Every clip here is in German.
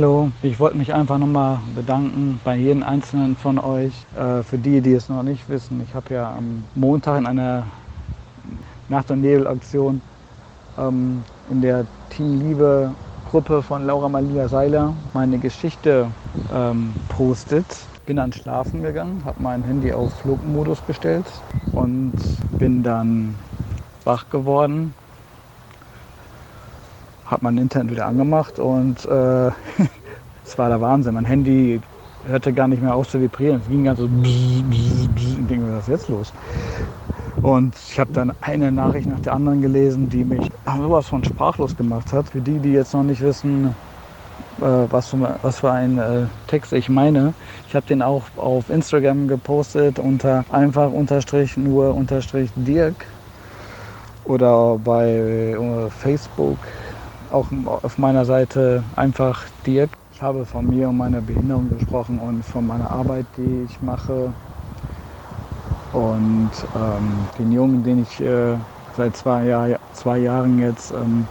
Hallo, ich wollte mich einfach nochmal bedanken bei jedem Einzelnen von euch. Äh, für die, die es noch nicht wissen, ich habe ja am Montag in einer Nacht- und Nebel-Aktion ähm, in der Team Liebe Gruppe von Laura Malia Seiler meine Geschichte ähm, postet. Bin dann schlafen gegangen, habe mein Handy auf Flugmodus gestellt und bin dann wach geworden, habe mein Internet wieder angemacht und äh, es war der Wahnsinn. Mein Handy hörte gar nicht mehr auf zu vibrieren. Es ging ganz so bzz, bzz, bzz. Ich denke, was ist jetzt los? Und ich habe dann eine Nachricht nach der anderen gelesen, die mich sowas von sprachlos gemacht hat. Für die, die jetzt noch nicht wissen, äh, was, für, was für ein äh, Text ich meine, ich habe den auch auf Instagram gepostet unter einfach unterstrich nur unterstrich Dirk oder bei äh, Facebook auch auf meiner Seite einfach Dirk. Ich habe von mir und meiner Behinderung gesprochen und von meiner Arbeit, die ich mache. Und ähm, den Jungen, den ich äh, seit zwei, Jahr, zwei, Jahren jetzt ähm,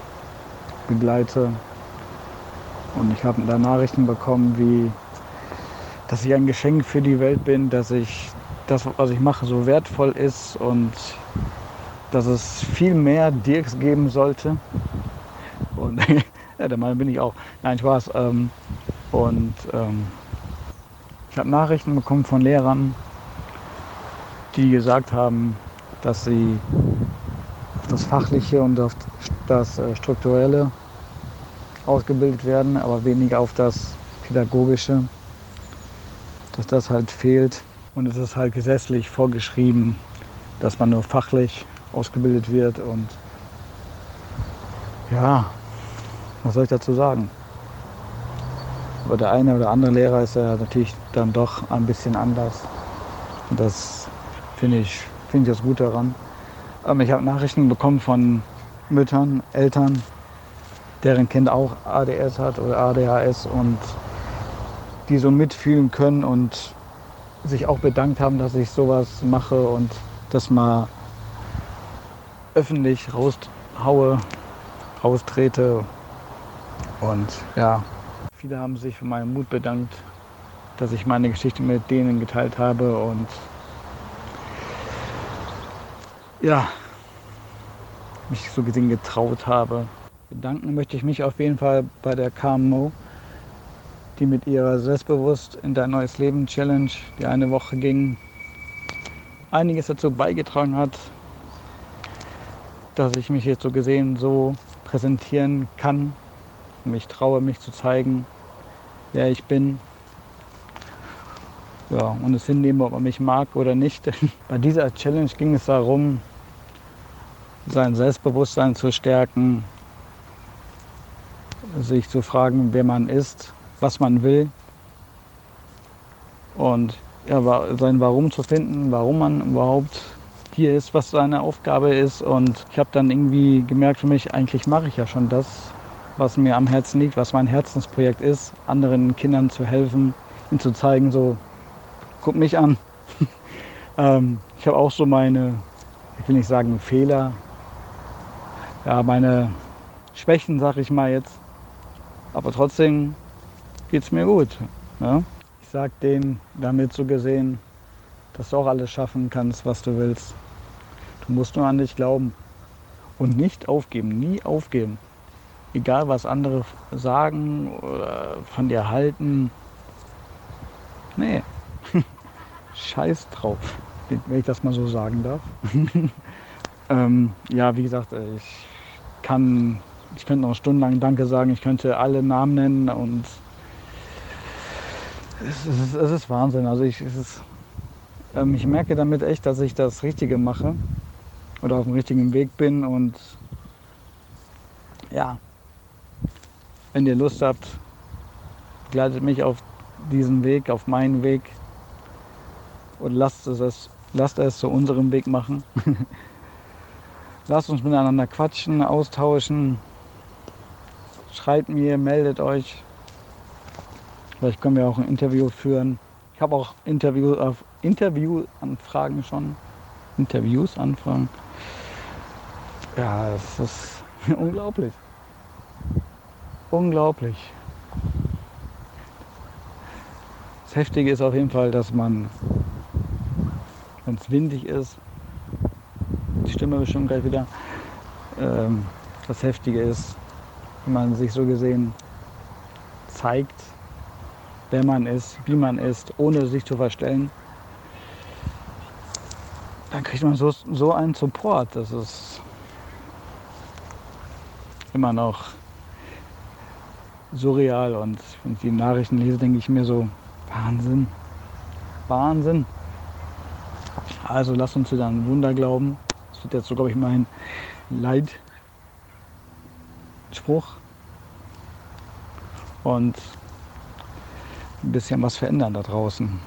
begleite. Und ich habe da Nachrichten bekommen, wie, dass ich ein Geschenk für die Welt bin, dass ich das, was ich mache, so wertvoll ist und dass es viel mehr Dirks geben sollte. Und ja, der Mann bin ich auch. Nein, Spaß. Ähm, und ähm, ich habe Nachrichten bekommen von Lehrern, die gesagt haben, dass sie auf das Fachliche und auf das äh, Strukturelle ausgebildet werden, aber weniger auf das Pädagogische, dass das halt fehlt. Und es ist halt gesetzlich vorgeschrieben, dass man nur fachlich ausgebildet wird. Und ja, was soll ich dazu sagen? Aber der eine oder andere Lehrer ist ja natürlich dann doch ein bisschen anders. Und das finde ich, find ich das gut daran. Ähm, ich habe Nachrichten bekommen von Müttern, Eltern, deren Kind auch ADS hat oder ADHS und die so mitfühlen können und sich auch bedankt haben, dass ich sowas mache und das mal öffentlich raushaue, raustrete. Und ja, viele haben sich für meinen Mut bedankt, dass ich meine Geschichte mit denen geteilt habe und ja, mich so gesehen getraut habe. Bedanken möchte ich mich auf jeden Fall bei der KMO, die mit ihrer Selbstbewusst in dein neues Leben Challenge, die eine Woche ging, einiges dazu beigetragen hat, dass ich mich jetzt so gesehen so präsentieren kann, mich traue, mich zu zeigen, wer ich bin. Ja, und es hinnehme, ob man mich mag oder nicht. Bei dieser Challenge ging es darum, sein Selbstbewusstsein zu stärken, sich zu fragen, wer man ist, was man will und ja, sein Warum zu finden, warum man überhaupt hier ist, was seine Aufgabe ist. Und ich habe dann irgendwie gemerkt für mich, eigentlich mache ich ja schon das, was mir am Herzen liegt, was mein Herzensprojekt ist, anderen Kindern zu helfen, ihnen zu zeigen, so, guck mich an. ähm, ich habe auch so meine, ich will nicht sagen Fehler, ja, meine Schwächen, sag ich mal jetzt. Aber trotzdem geht es mir gut. Ja? Ich sag denen damit so gesehen, dass du auch alles schaffen kannst, was du willst. Du musst nur an dich glauben und nicht aufgeben, nie aufgeben. Egal was andere sagen oder von dir halten. Nee, scheiß drauf, wenn ich das mal so sagen darf. ähm, ja, wie gesagt, ich kann, ich könnte noch stundenlang Danke sagen, ich könnte alle Namen nennen und es ist, es ist Wahnsinn. Also ich, ist, ähm, ich merke damit echt, dass ich das Richtige mache oder auf dem richtigen Weg bin und ja, wenn ihr Lust habt, begleitet mich auf diesen Weg, auf meinen Weg und lasst es, lasst es zu unserem Weg machen. lasst uns miteinander quatschen, austauschen. Schreibt mir, meldet euch. Vielleicht können wir auch ein Interview führen. Ich habe auch Interview, auf Interviewanfragen schon. Interviews anfragen. Ja, es ist unglaublich. Unglaublich. Das Heftige ist auf jeden Fall, dass man, wenn es windig ist, die Stimme bestimmt gleich wieder, ähm, das Heftige ist, wenn man sich so gesehen zeigt, wer man ist, wie man ist, ohne sich zu verstellen, dann kriegt man so, so einen Support. Das ist immer noch surreal. Und wenn ich die Nachrichten lese, denke ich mir so, Wahnsinn, Wahnsinn. Also lass uns wieder ein Wunder glauben. Das wird jetzt so, glaube ich, mein Leitspruch. Und ein bisschen was verändern da draußen.